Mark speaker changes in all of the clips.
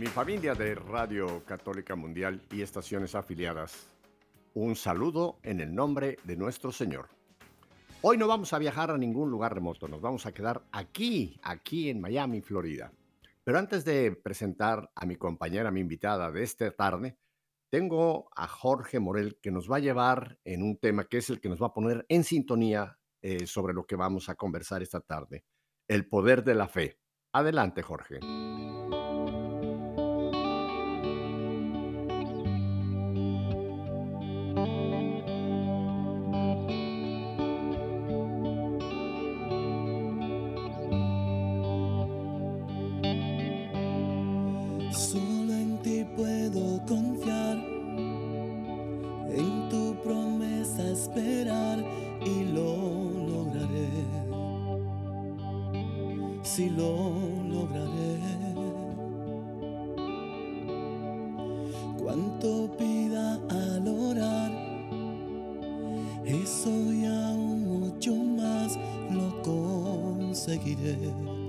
Speaker 1: Mi familia de Radio Católica Mundial y estaciones afiliadas, un saludo en el nombre de nuestro Señor. Hoy no vamos a viajar a ningún lugar remoto, nos vamos a quedar aquí, aquí en Miami, Florida. Pero antes de presentar a mi compañera, mi invitada de esta tarde, tengo a Jorge Morel que nos va a llevar en un tema que es el que nos va a poner en sintonía eh, sobre lo que vamos a conversar esta tarde, el poder de la fe. Adelante, Jorge. seguiré.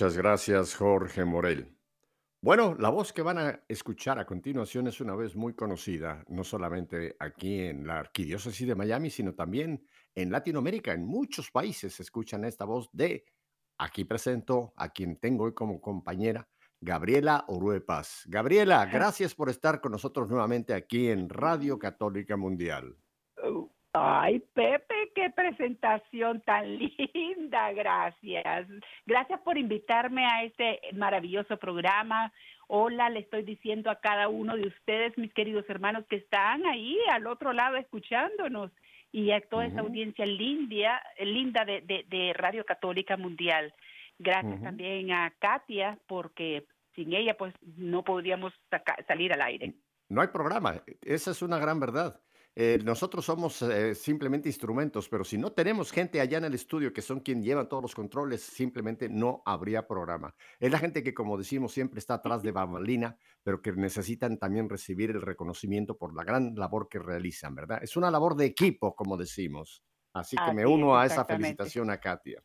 Speaker 2: Muchas gracias, Jorge Morel. Bueno, la voz que van a escuchar a continuación es una vez muy conocida, no solamente aquí en la Arquidiócesis de Miami, sino también en Latinoamérica. En muchos países se escuchan esta voz de, aquí presento a quien tengo hoy como compañera, Gabriela Oruepas. Gabriela, gracias por estar con nosotros nuevamente aquí en Radio Católica Mundial.
Speaker 3: Ay, Pepe, qué presentación tan linda, gracias. Gracias por invitarme a este maravilloso programa. Hola, le estoy diciendo a cada uno de ustedes, mis queridos hermanos, que están ahí al otro lado escuchándonos y a toda esa audiencia linda, linda de, de, Radio Católica Mundial. Gracias también a Katia, porque sin ella pues no podríamos salir al aire.
Speaker 2: No hay programa, esa es una gran verdad. Eh, nosotros somos eh, simplemente instrumentos, pero si no tenemos gente allá en el estudio que son quien llevan todos los controles, simplemente no habría programa. Es la gente que, como decimos, siempre está atrás de Babalina, pero que necesitan también recibir el reconocimiento por la gran labor que realizan, ¿verdad? Es una labor de equipo, como decimos. Así que me uno a esa felicitación a Katia.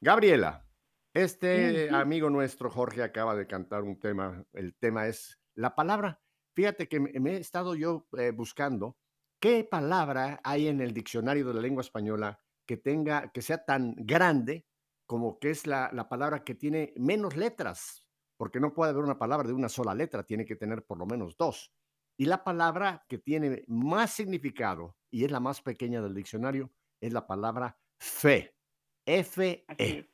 Speaker 2: Gabriela, este amigo nuestro, Jorge, acaba de cantar un tema. El tema es la palabra Fíjate que me he estado yo eh, buscando qué palabra hay en el diccionario de la lengua española que tenga, que sea tan grande como que es la, la palabra que tiene menos letras, porque no puede haber una palabra de una sola letra, tiene que tener por lo menos dos. Y la palabra que tiene más significado y es la más pequeña del diccionario es la palabra fe. F-E.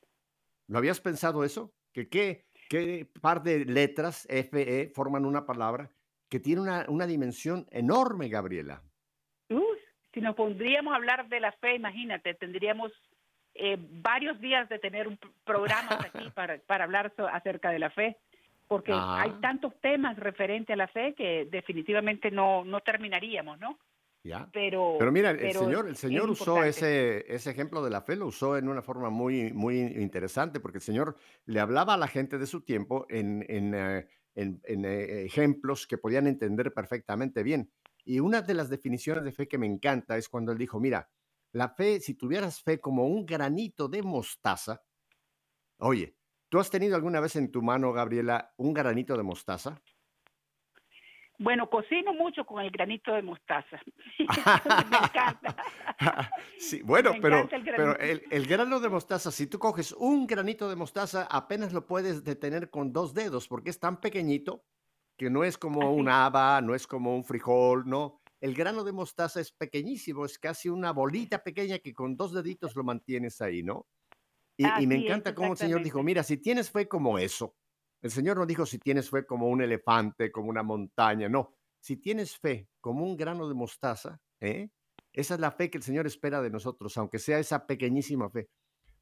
Speaker 2: ¿Lo habías pensado eso? ¿Que qué, qué par de letras F-E forman una palabra que tiene una, una dimensión enorme, Gabriela.
Speaker 3: si nos pondríamos a hablar de la fe, imagínate, tendríamos eh, varios días de tener un programa aquí para, para hablar acerca de la fe, porque hay tantos temas referentes a la fe que definitivamente no, no terminaríamos, ¿no?
Speaker 2: Ya. Pero, pero mira, el Señor, el señor usó ese, ese ejemplo de la fe, lo usó en una forma muy, muy interesante, porque el Señor le hablaba a la gente de su tiempo en, en eh, en, eh, ejemplos que podían entender perfectamente bien. Y una de las definiciones de fe que me encanta es cuando él dijo, mira, la fe, si tuvieras fe como un granito de mostaza, oye, ¿tú has tenido alguna vez en tu mano, Gabriela, un granito de mostaza?
Speaker 3: Bueno, cocino mucho con el granito de mostaza. me encanta.
Speaker 2: sí, bueno, pero, el, pero el, grano de mostaza, si tú coges un granito de mostaza, apenas lo puedes detener con dos dedos, porque es tan pequeñito que no es como un haba, no es como un frijol, no. El grano de mostaza es pequeñísimo, es casi una bolita pequeña que con dos deditos lo mantienes ahí, ¿no? Y, y me encanta cómo el Señor dijo, mira, si tienes fe como eso, el Señor no dijo si tienes fe como un elefante, como una montaña, no. Si tienes fe como un grano de mostaza, ¿eh? esa es la fe que el Señor espera de nosotros, aunque sea esa pequeñísima fe.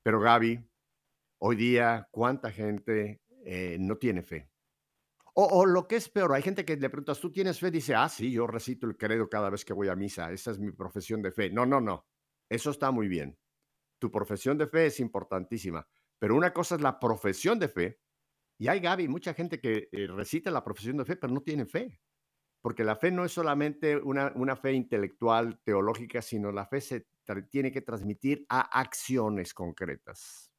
Speaker 2: Pero Gaby, hoy día, ¿cuánta gente eh, no tiene fe? O, o, lo que es peor, hay gente que le preguntas, ¿tú tienes fe? Dice, ah, sí, yo recito el credo cada vez que voy a misa, esa es mi profesión de fe. No, no, no, eso está muy bien. Tu profesión de fe es importantísima, pero una cosa es la profesión de fe y hay, Gaby, mucha gente que eh, recita la profesión de fe, pero no tiene fe. Porque la fe no es solamente una, una fe intelectual, teológica, sino la fe se tiene que transmitir a acciones concretas.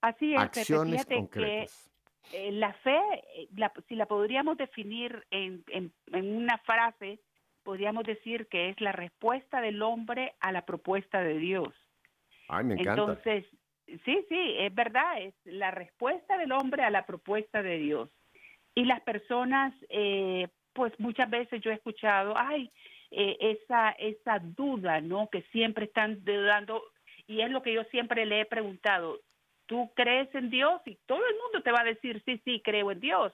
Speaker 3: Así es, acciones concretas. Que, eh, la fe, eh, si la podríamos definir en, en, en una frase, podríamos decir que es la respuesta del hombre a la propuesta de Dios.
Speaker 2: Ay, me encanta.
Speaker 3: Entonces, Sí, sí, es verdad, es la respuesta del hombre a la propuesta de Dios. Y las personas, eh, pues muchas veces yo he escuchado, ay, eh, esa, esa duda, ¿no? Que siempre están dudando, y es lo que yo siempre le he preguntado, ¿tú crees en Dios? Y todo el mundo te va a decir, sí, sí, creo en Dios.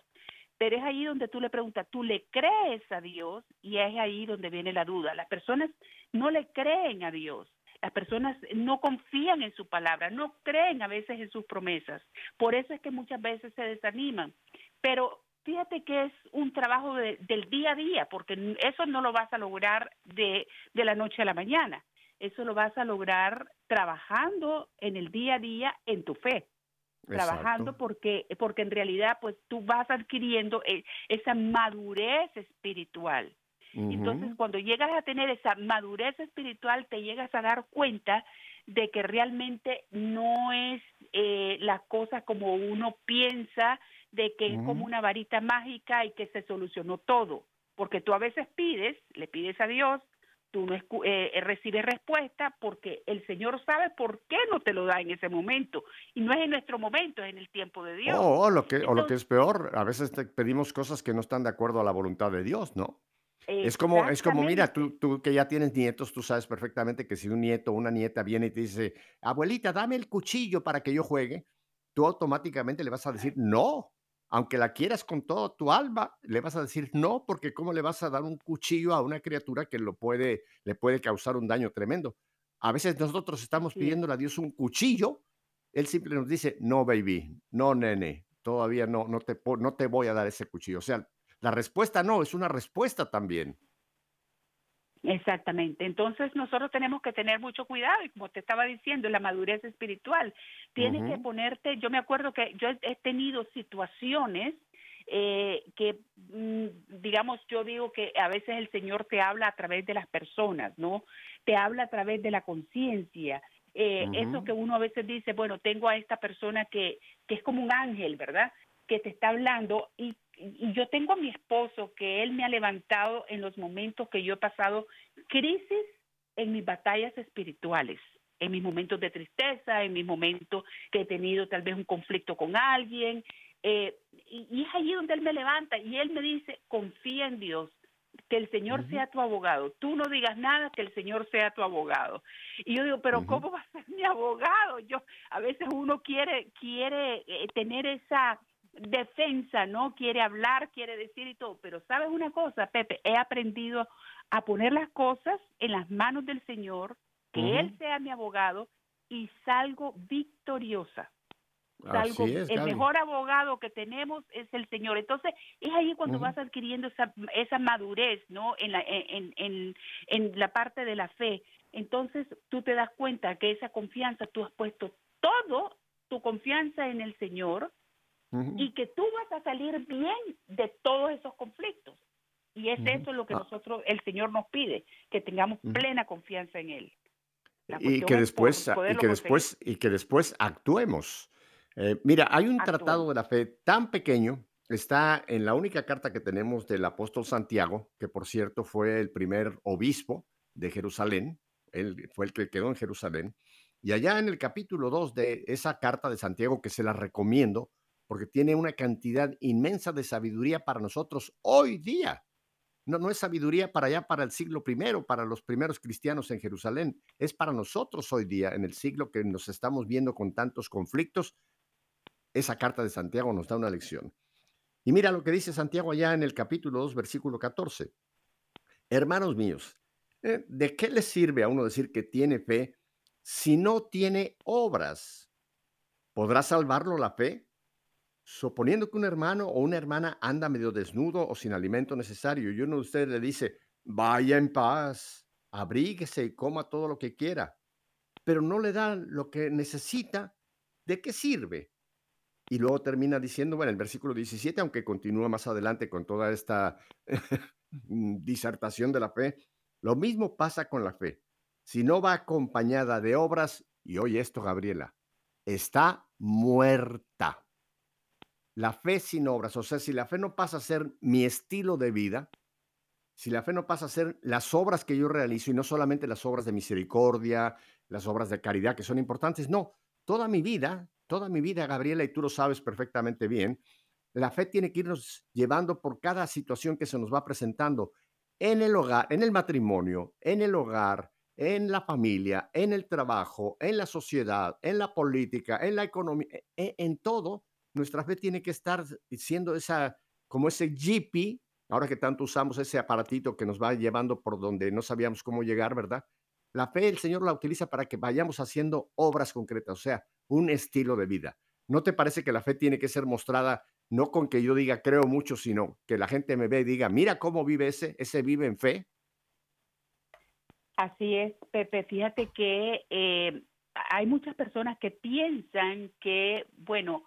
Speaker 3: Pero es ahí donde tú le preguntas, ¿tú le crees a Dios? Y es ahí donde viene la duda. Las personas no le creen a Dios. Las personas no confían en su palabra, no creen a veces en sus promesas. Por eso es que muchas veces se desaniman. Pero fíjate que es un trabajo del día a día, porque eso no lo vas a lograr de, de la noche a la mañana. Eso lo vas a lograr trabajando en el día a día en tu fe trabajando porque porque en realidad pues tú vas adquiriendo eh, esa madurez espiritual entonces, cuando llegas a tener esa madurez espiritual, te llegas a dar cuenta de que realmente no es eh, la cosa como uno piensa, de que es como una varita mágica y que se solucionó todo. Porque tú a veces pides, le pides a Dios, tú no eh, eh, recibes respuesta porque el Señor sabe por qué no te lo da en ese momento. Y no es en nuestro momento, es en el tiempo de Dios.
Speaker 2: o, lo que, o lo que es peor, a veces te pedimos cosas que no están de acuerdo a la voluntad de Dios, ¿no? Es como, es como, mira, tú, tú que ya tienes nietos, tú sabes perfectamente que si un nieto o una nieta viene y te dice, abuelita, dame el cuchillo para que yo juegue, tú automáticamente le vas a decir, no, aunque la quieras con todo tu alma, le vas a decir no, porque cómo le vas a dar un cuchillo a una criatura que lo puede, le puede causar un daño tremendo. A veces nosotros estamos pidiendo a Dios un cuchillo, Él siempre nos dice, no, baby, no, nene, todavía no, no te, no te voy a dar ese cuchillo. O sea, la respuesta no, es una respuesta también.
Speaker 3: Exactamente. Entonces nosotros tenemos que tener mucho cuidado y como te estaba diciendo, la madurez espiritual. Tienes que ponerte, yo me acuerdo que yo he tenido situaciones eh, que, mm, digamos, yo digo que a veces el Señor te habla a través de las personas, ¿no? Te habla a través de la conciencia. Eh, Eso que uno a veces dice, bueno, tengo a esta persona que, que es como un ángel, ¿verdad? Que te está hablando y y yo tengo a mi esposo que él me ha levantado en los momentos que yo he pasado crisis en mis batallas espirituales, en mis momentos de tristeza, en mis momentos que he tenido tal vez un conflicto con alguien. Eh, y, es allí donde él me levanta y él me dice, confía en Dios, que el Señor sea tu abogado. Tú no digas nada, que el Señor sea tu abogado. Y yo digo, pero ¿cómo va a ser mi abogado? Yo a veces uno quiere quiere eh, tener esa defensa, ¿no? Quiere hablar, quiere decir y todo. Pero sabes una cosa, Pepe, he aprendido a poner las cosas en las manos del Señor, que Él sea mi abogado y salgo victoriosa. Salgo, el mejor abogado que tenemos es el Señor. Entonces, es ahí cuando vas adquiriendo esa, esa madurez, ¿no? En la, en, en, en la parte de la fe. Entonces, tú te das cuenta que esa confianza, tú has puesto todo tu confianza en el Señor, y que tú vas a salir bien de todos esos conflictos. Y es eso lo que ah. nosotros, el Señor nos pide, que tengamos plena confianza en Él.
Speaker 2: Y que, después, y, que después, y que después actuemos. Eh, mira, hay un tratado de la fe tan pequeño, está en la única carta que tenemos del apóstol Santiago, que por cierto fue el primer obispo de Jerusalén, él fue el que quedó en Jerusalén, y allá en el capítulo 2 de esa carta de Santiago, que se la recomiendo, porque tiene una cantidad inmensa de sabiduría para nosotros hoy día. No, no es sabiduría para allá, para el siglo primero, para los primeros cristianos en Jerusalén. Es para nosotros hoy día, en el siglo que nos estamos viendo con tantos conflictos. Esa carta de Santiago nos da una lección. Y mira lo que dice Santiago allá en el capítulo 2, versículo 14. Hermanos míos, ¿eh? ¿de qué le sirve a uno decir que tiene fe si no tiene obras? ¿Podrá salvarlo la fe? Suponiendo que un hermano o una hermana anda medio desnudo o sin alimento necesario y uno de ustedes le dice, vaya en paz, abríguese y coma todo lo que quiera, pero no le da lo que necesita, ¿de qué sirve? Y luego termina diciendo, bueno, el versículo 17, aunque continúa más adelante con toda esta disertación de la fe, lo mismo pasa con la fe. Si no va acompañada de obras, y oye esto, Gabriela, está muerta. La fe sin obras, o sea, si la fe no pasa a ser mi estilo de vida, si la fe no pasa a ser las obras que yo realizo y no solamente las obras de misericordia, las obras de caridad que son importantes, no, toda mi vida, toda mi vida, Gabriela, y tú lo sabes perfectamente bien, la fe tiene que irnos llevando por cada situación que se nos va presentando en el hogar, en el matrimonio, en el hogar, en la familia, en el trabajo, en la sociedad, en la política, en la economía, en, en todo nuestra fe tiene que estar siendo esa, como ese GP, ahora que tanto usamos ese aparatito que nos va llevando por donde no sabíamos cómo llegar, ¿verdad? La fe el Señor la utiliza para que vayamos haciendo obras concretas, o sea, un estilo de vida. ¿No te parece que la fe tiene que ser mostrada no con que yo diga creo mucho, sino que la gente me ve y diga, mira cómo vive ese, ese vive en fe?
Speaker 3: Así es, Pepe. Fíjate que eh, hay muchas personas que piensan que, bueno,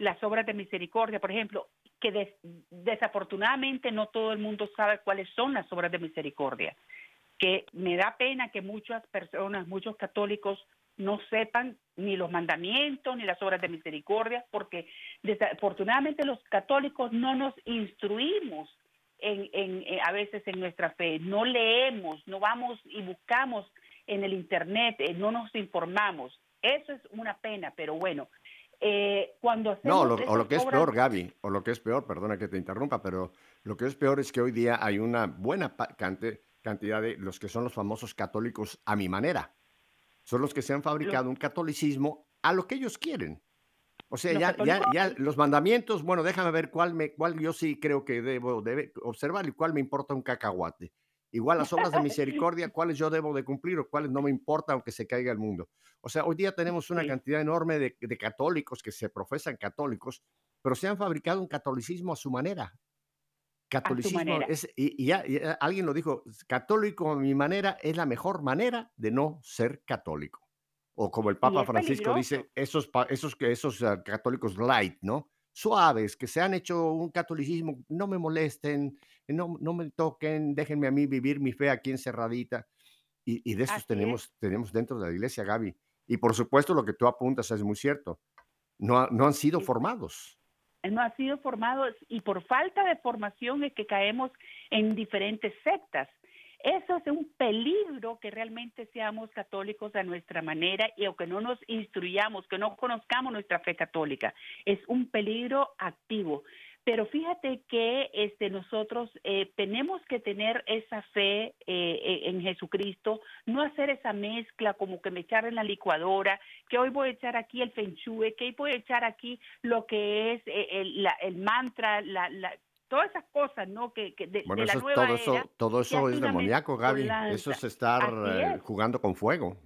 Speaker 3: las obras de misericordia, por ejemplo, que desafortunadamente no todo el mundo sabe cuáles son las obras de misericordia, que me da pena que muchas personas, muchos católicos no sepan ni los mandamientos ni las obras de misericordia, porque desafortunadamente los católicos no nos instruimos eh, a veces en nuestra fe, no leemos, no vamos y buscamos en el Internet, eh, no nos informamos. Eso es una pena, pero bueno, eh, cuando
Speaker 2: No, o lo que es peor, Gaby, o lo que es peor, perdona que te interrumpa, pero lo que es peor es que hoy día hay una buena cantidad de los que son los famosos católicos a mi manera. Son los que se han fabricado un catolicismo a lo que ellos quieren. O sea, ya, ya, ya, los mandamientos, bueno, déjame ver cuál, me, cuál yo sí creo que debo debe observar y cuál me importa un cacahuate. Igual las obras de misericordia, cuáles yo debo de cumplir o cuáles no me importa aunque se caiga el mundo. O sea, hoy día tenemos una cantidad enorme de, católicos que se profesan católicos, pero se han fabricado un catolicismo a su manera. Catolicismo es, y, ya, alguien lo dijo, católico a mi manera es la mejor manera de no ser católico. O como el Papa Francisco dice, esos, esos, esos uh, católicos light, ¿no? Suaves, que se han hecho un catolicismo, no me molesten, no, no me toquen, déjenme a mí vivir mi fe aquí encerradita. Y, y de esos tenemos, tenemos dentro de la iglesia, Gaby. Y por supuesto lo que tú apuntas es muy cierto. No, no han sido formados.
Speaker 3: No han sido formados y por falta de formación es que caemos en diferentes sectas. Eso es un peligro que realmente seamos católicos a nuestra manera y o que no nos instruyamos, que no conozcamos nuestra fe católica. Es un peligro activo. Pero fíjate que este, nosotros eh, tenemos que tener esa fe eh, eh, en Jesucristo, no hacer esa mezcla como que me echar en la licuadora, que hoy voy a echar aquí el fenchue, que hoy voy a echar aquí lo que es el, el mantra, la, la, todas esas cosas, ¿no? Que, que de,
Speaker 2: bueno,
Speaker 3: la
Speaker 2: eso,
Speaker 3: nueva
Speaker 2: todo,
Speaker 3: era,
Speaker 2: eso, todo eso es demoníaco, Gaby. Eso es estar jugando con fuego.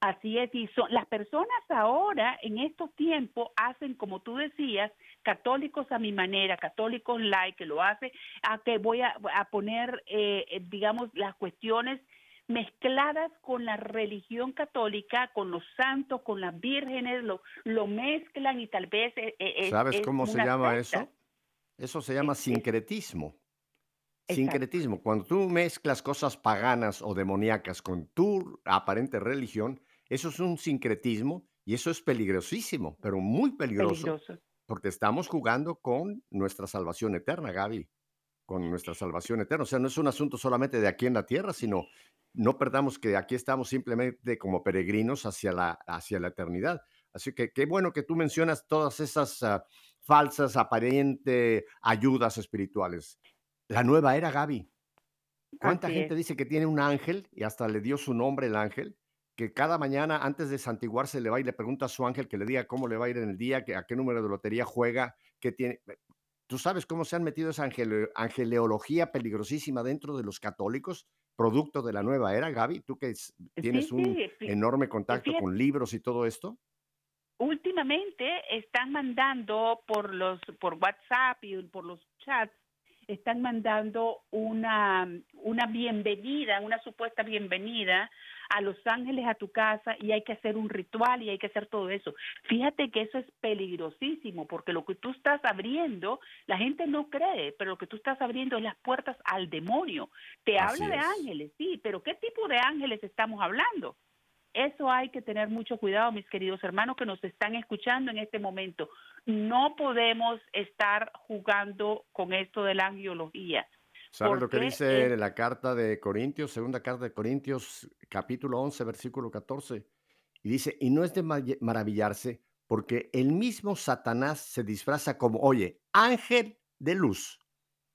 Speaker 3: Así es, y son, las personas ahora, en estos tiempos, hacen, como tú decías, católicos a mi manera, católicos like, que lo hace, a que voy a, poner, eh, eh, digamos, las cuestiones mezcladas con la religión católica, con los santos, con las vírgenes, lo, lo mezclan y tal vez...
Speaker 2: Eh, ¿Sabes cómo se llama eso? Eso se llama sincretismo. Sincretismo. Cuando tú mezclas cosas paganas o demoníacas con tu aparente religión, eso es un sincretismo y eso es peligrosísimo, pero muy peligroso, porque estamos jugando con nuestra salvación eterna, Gaby, con nuestra salvación eterna. O sea, no es un asunto solamente de aquí en la tierra, sino no perdamos que aquí estamos simplemente como peregrinos hacia la, hacia la eternidad. Así que qué bueno que tú mencionas todas esas ah, falsas, aparentes ayudas espirituales. La nueva era, Gaby. ¿Cuánta gente dice que tiene un ángel y hasta le dio su nombre el ángel? que cada mañana antes de santiguarse le va y le pregunta a su ángel que le diga cómo le va a ir en el día, que, a qué número de lotería juega, que tiene... ¿Tú sabes cómo se han metido esa angeleología peligrosísima dentro de los católicos, producto de la nueva era, Gaby? Tú que tienes un enorme contacto con libros y todo esto.
Speaker 3: Últimamente están mandando por los por WhatsApp y por los chats están mandando una, una bienvenida, una supuesta bienvenida a los ángeles a tu casa y hay que hacer un ritual y hay que hacer todo eso. Fíjate que eso es peligrosísimo porque lo que tú estás abriendo, la gente no cree, pero lo que tú estás abriendo es las puertas al demonio. Te habla de ángeles, sí, pero ¿qué tipo de ángeles estamos hablando? Eso hay que tener mucho cuidado, mis queridos hermanos que nos están escuchando en este momento. No podemos estar jugando con esto de la angiología.
Speaker 2: ¿Sabes lo que dice la carta de Corintios, segunda carta de Corintios, capítulo 11, versículo 14? Y dice, y no es de maravillarse, porque el mismo Satanás se disfraza como, oye, ángel de luz.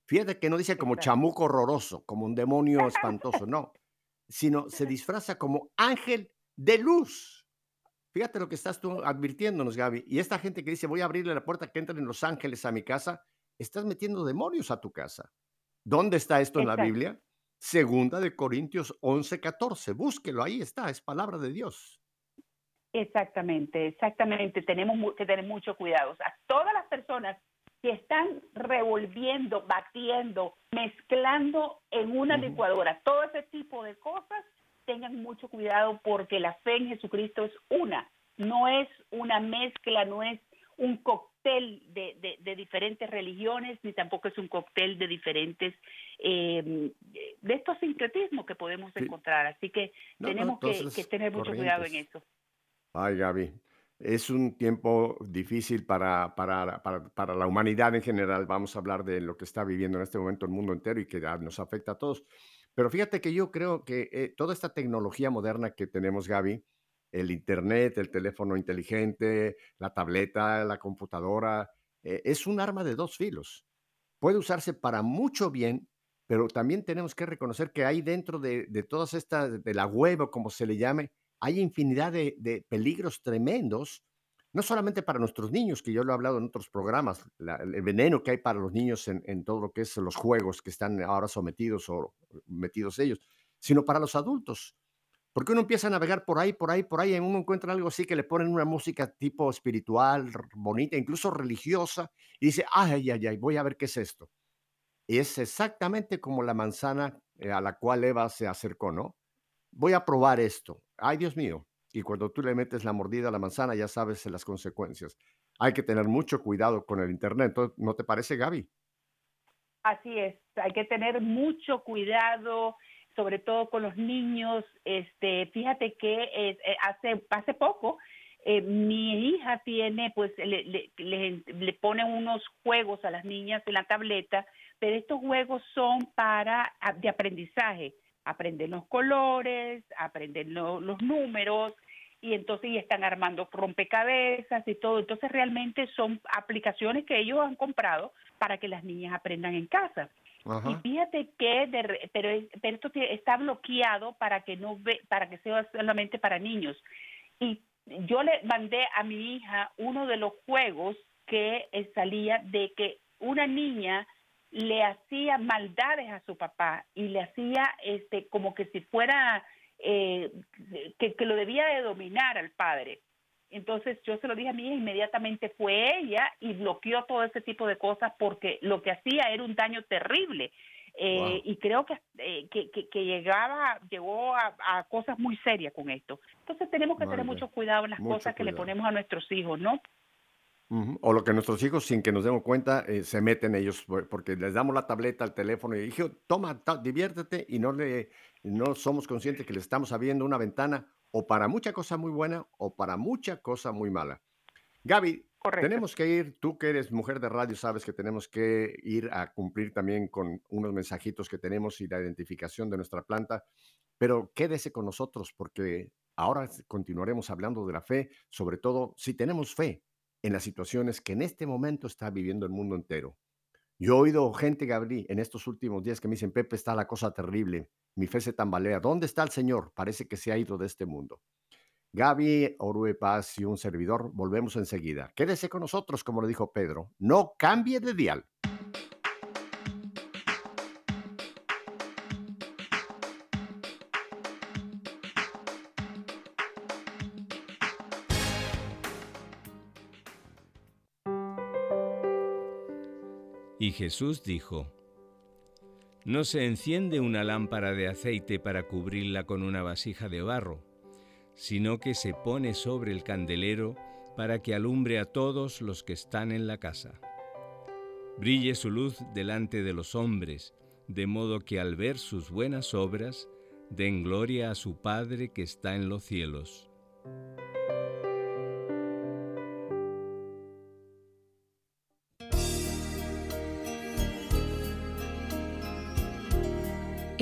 Speaker 2: Fíjate que no dice como chamuco horroroso, como un demonio espantoso, no, sino se disfraza como ángel de luz. Fíjate lo que estás tú advirtiéndonos, Gaby. Y esta gente que dice, voy a abrirle la puerta que entren los ángeles a mi casa, estás metiendo demonios a tu casa. ¿Dónde está esto en la Biblia? Segunda de Corintios 11, 14. Búsquelo, ahí está, es palabra de Dios.
Speaker 3: Exactamente, exactamente. Tenemos que tener mucho cuidado. A todas las personas que están revolviendo, batiendo, mezclando en una licuadora todo ese tipo de cosas, tengan mucho cuidado porque la fe en Jesucristo es una, no es una mezcla, no es un cóctel de, de, diferentes religiones, ni tampoco es un cóctel de diferentes, eh, de estos sincretismos que podemos encontrar. Así que tenemos que, tener mucho cuidado en eso.
Speaker 2: Ay, Gaby, es un tiempo difícil para, para, para, para la humanidad en general. Vamos a hablar de lo que está viviendo en este momento el mundo entero y que nos afecta a todos. Pero fíjate que yo creo que eh, toda esta tecnología moderna que tenemos, Gaby, el Internet, el teléfono inteligente, la tableta, la computadora, eh, es un arma de dos filos. Puede usarse para mucho bien, pero también tenemos que reconocer que hay dentro de, de todas estas, de la web o como se le llame, hay infinidad de, de peligros tremendos no solamente para nuestros niños, que yo lo he hablado en otros programas, el veneno que hay para los niños en, todo lo que es los juegos que están ahora sometidos o metidos ellos, sino para los adultos. Porque uno empieza a navegar por ahí, por ahí, por ahí, y uno encuentra algo así que le ponen una música tipo espiritual, bonita, incluso religiosa, y dice, ay, ay, ay, voy a ver qué es esto. Y es exactamente como la manzana eh, a la cual Eva se acercó, ¿no? Voy a probar esto. Ay, Dios mío. Y cuando tú le metes la mordida a la manzana, ya sabes las consecuencias. Hay que tener mucho cuidado con el Internet. ¿No te parece, Gaby?
Speaker 3: Así es, hay que tener mucho cuidado, sobre todo con los niños. Este, fíjate que eh, eh, hace hace poco eh, mi hija tiene, pues le, le, unos juegos a las niñas en la tableta, pero estos juegos son para ah, de aprendizaje, aprender los colores, aprender lo- los números y entonces y están armando rompecabezas y todo. Entonces realmente son aplicaciones que ellos han comprado para que las niñas aprendan en casa. Y fíjate que, de pero, pero esto está bloqueado para que no ve, para que sea solamente para niños. Y yo le mandé a mi hija uno de los juegos que eh, salía de que una niña le hacía maldades a su papá y le hacía este como que si fuera eh, que, que lo debía de dominar al padre. Entonces yo se lo dije a mi hija, inmediatamente fue ella y bloqueó todo ese tipo de cosas porque lo que hacía era un daño terrible. Eh,
Speaker 2: Wow.
Speaker 3: Y creo que, eh, que, que, que llegaba, llegó a, a cosas muy serias con esto. Entonces tenemos que tener mucho cuidado en las
Speaker 2: Mucho
Speaker 3: cosas que le ponemos a nuestros hijos, ¿no?
Speaker 2: O lo que nuestros hijos, sin que nos demos cuenta, eh, se meten ellos, por- porque les damos la tableta, el teléfono, y hijo, toma, diviértete, y no, le, no somos conscientes que le estamos abriendo una ventana o para mucha cosa muy buena o para mucha cosa muy mala. Gaby,
Speaker 3: Correcto.
Speaker 2: tenemos que ir, tú que eres mujer de radio, sabes que tenemos que ir a cumplir también con unos mensajitos que tenemos y la identificación de nuestra planta, pero quédese con nosotros porque ahora continuaremos hablando de la fe, sobre todo si tenemos fe en las situaciones que en este momento está viviendo el mundo entero. Yo he oído gente, Gabriel, en estos últimos días que me dicen, Pepe, está la cosa terrible, mi fe se tambalea. ¿Dónde está el Señor? Parece que se ha ido de este mundo. Gaby, Orue Paz y un servidor, volvemos enseguida. Quédese con nosotros, como le dijo Pedro. No cambie de dial.
Speaker 4: Y Jesús dijo, No se enciende una lámpara de aceite para cubrirla con una vasija de barro, sino que se pone sobre el candelero para que alumbre a todos los que están en la casa. Brille su luz delante de los hombres, de modo que al ver sus buenas obras, den gloria a su Padre que está en los cielos.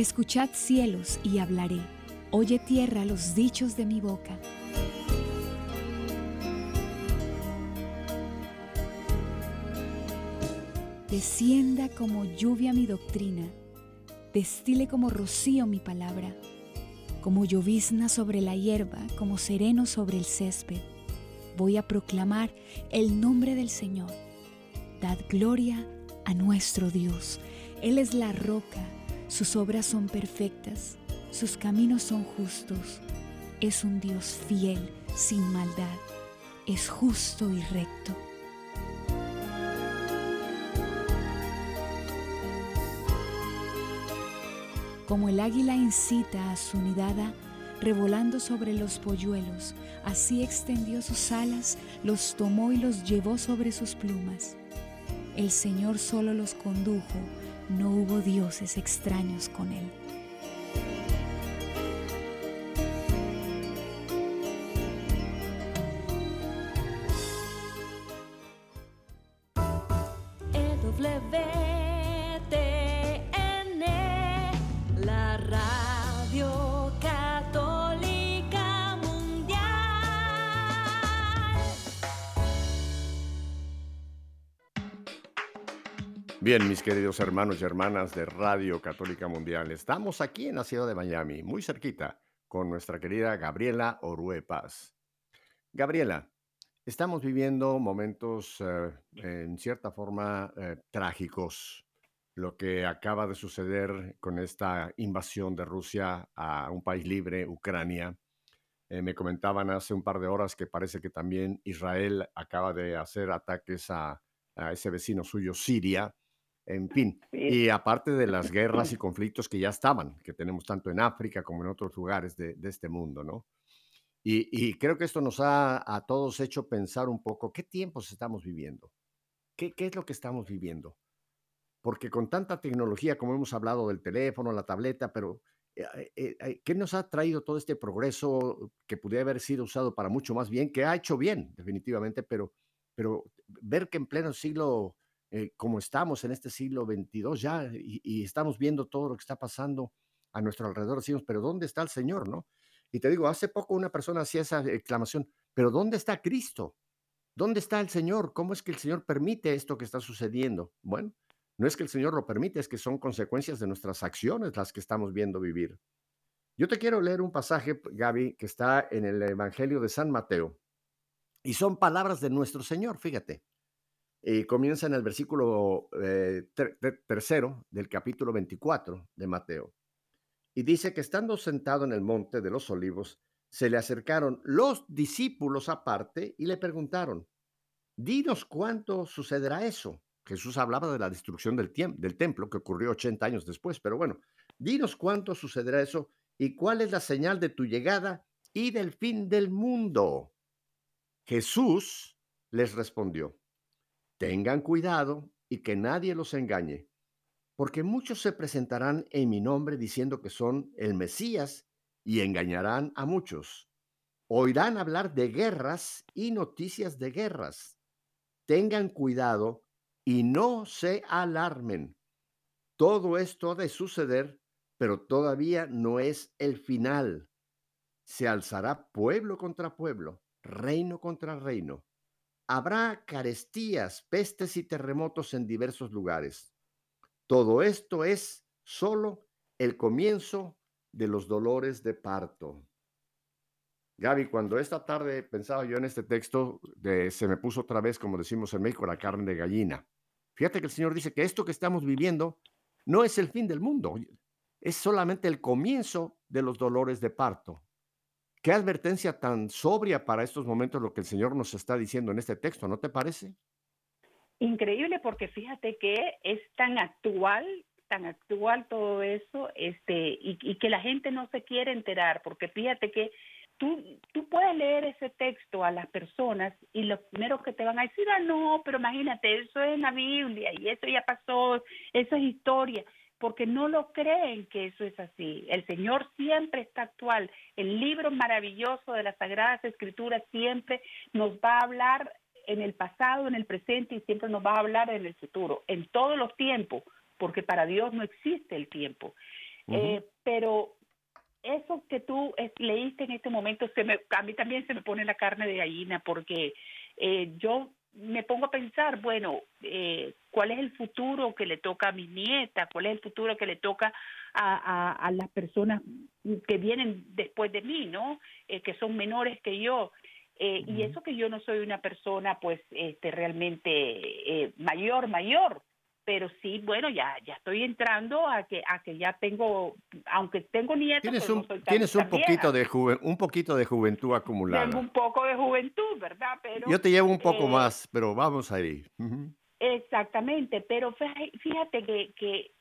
Speaker 5: Escuchad cielos y hablaré, oye tierra los dichos de mi boca. Descienda como lluvia mi doctrina, destile como rocío mi palabra, como llovizna sobre la hierba, como sereno sobre el césped. Voy a proclamar el nombre del Señor. Dad gloria a nuestro Dios. Él es la roca, sus obras son perfectas, sus caminos son justos. Es un Dios fiel, sin maldad, es justo y recto. Como el águila incita a su nidada, revolando sobre los polluelos, así extendió sus alas, los tomó y los llevó sobre sus plumas. El Señor solo los condujo, no hubo dioses extraños con él.
Speaker 2: Bien, mis queridos hermanos y hermanas de Radio Católica Mundial, estamos aquí en la ciudad de Miami, muy cerquita, con nuestra querida Gabriela Orue Paz. Gabriela, estamos viviendo momentos eh, en cierta forma eh, trágicos. Lo que acaba de suceder con esta invasión de Rusia a un país libre, Ucrania. Eh, me comentaban hace un par de horas que parece que también Israel acaba de hacer ataques a, a ese vecino suyo, Siria en fin, y aparte de las guerras y conflictos que ya estaban, que tenemos tanto en África como en otros lugares de, este mundo, ¿no? Y, creo que esto nos ha a todos hecho pensar un poco qué tiempos estamos viviendo, qué, qué es lo que estamos viviendo. Porque con tanta tecnología, como hemos hablado del teléfono, la tableta, pero eh, eh, eh, ¿qué nos ha traído todo este progreso que pudiera haber sido usado para mucho más bien, que ha hecho bien, definitivamente, pero, pero ver que en pleno siglo eh, como estamos en este siglo XXII ya y, estamos viendo todo lo que está pasando a nuestro alrededor, decimos, pero ¿dónde está el Señor? ¿no? Y te digo, hace poco una persona hacía esa exclamación, pero ¿dónde está Cristo? ¿Dónde está el Señor? ¿Cómo es que el Señor permite esto que está sucediendo? Bueno, no es que el Señor lo permite, es que son consecuencias de nuestras acciones las que estamos viendo vivir. Yo te quiero leer un pasaje, Gaby, que está en el Evangelio de San Mateo. Y son palabras de nuestro Señor, fíjate. Y comienza en el versículo eh, tercero del capítulo 24 de Mateo. Y dice que estando sentado en el monte de los olivos, se le acercaron los discípulos aparte y le preguntaron, dinos cuánto sucederá eso. Jesús hablaba de la destrucción del, del templo que ocurrió 80 años después, pero bueno, dinos cuánto sucederá eso y cuál es la señal de tu llegada y del fin del mundo. Jesús les respondió, Tengan cuidado y que nadie los engañe, porque muchos se presentarán en mi nombre diciendo que son el Mesías y engañarán a muchos. Oirán hablar de guerras y noticias de guerras. Tengan cuidado y no se alarmen. Todo esto ha de suceder, pero todavía no es el final. Se alzará pueblo contra pueblo, reino contra reino habrá carestías, pestes y terremotos en diversos lugares. Todo esto es solo el comienzo de los dolores de parto. Gaby, cuando esta tarde pensaba yo en este texto, se me puso otra vez, como decimos en México, la carne de gallina. Fíjate que el Señor dice que esto que estamos viviendo no es el fin del mundo, es solamente el comienzo de los dolores de parto. Qué advertencia tan sobria para estos momentos lo que el Señor nos está diciendo en este texto, ¿no te parece?
Speaker 3: Increíble porque fíjate que es tan actual, tan actual todo eso, este, y, que la gente no se quiere enterar, porque fíjate que tú, tú puedes leer ese texto a las personas y los primeros que te van a decir, ah, no, pero imagínate, eso es en la Biblia y eso ya pasó, eso es historia porque no lo creen que eso es así. El Señor siempre está actual. El libro maravilloso de las Sagradas Escrituras siempre nos va a hablar en el pasado, en el presente y siempre nos va a hablar en el futuro, en todos los tiempos, porque para Dios no existe el tiempo. Eh, pero eso que tú leíste en este momento, se me, a mí también se me pone la carne de gallina, porque eh, yo me pongo a pensar, bueno, eh, ¿cuál es el futuro que le toca a mi nieta? ¿Cuál es el futuro que le toca a, a, las personas que vienen después de mí, ¿no? Eh, que son menores que yo. Eh, y eso que yo no soy una persona, pues, este, realmente mayor, mayor, pero sí, bueno, ya ya estoy entrando a que a que ya tengo, aunque tengo nietos,
Speaker 2: tienes un, tienes un poquito de un poquito de juventud acumulada.
Speaker 3: Tengo un poco de juventud, ¿verdad? Pero
Speaker 2: yo te llevo un poco eh, más, pero vamos ahí.
Speaker 3: Exactamente, pero fíjate que, que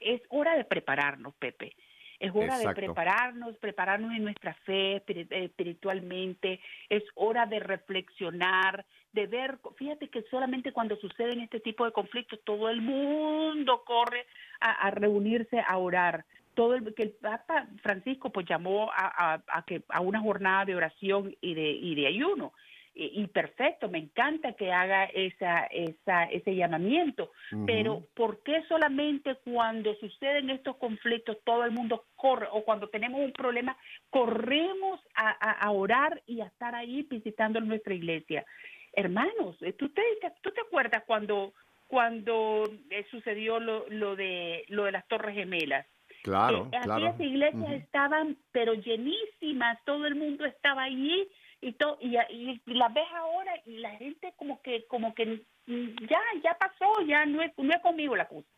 Speaker 3: es hora de prepararnos, Pepe. Es hora de prepararnos, prepararnos en nuestra fe eh, espiritualmente. Es hora de reflexionar, de ver, fíjate que solamente cuando suceden este tipo de conflictos todo el mundo corre a, reunirse a orar. Todo el que el Papa Francisco pues llamó a, a, que a una jornada de oración y de y de ayuno. y, perfecto, me encanta que haga esa, esa, ese llamamiento, pero. ¿por qué solamente cuando suceden estos conflictos todo el mundo corre o cuando tenemos un problema corremos a, a- a orar y a estar ahí visitando nuestra iglesia? Hermanos, eh, ¿tú te, tú te acuerdas cuando, cuando eh, sucedió lo, lo, de, lo de las Torres Gemelas?
Speaker 2: Claro,
Speaker 3: Eh,
Speaker 2: claro.
Speaker 3: Aquellas iglesias estaban, pero llenísimas, todo el mundo estaba allí y todo y, y las ves ahora y la gente como que como que mm, ya ya pasó, ya no es no es conmigo la cosa.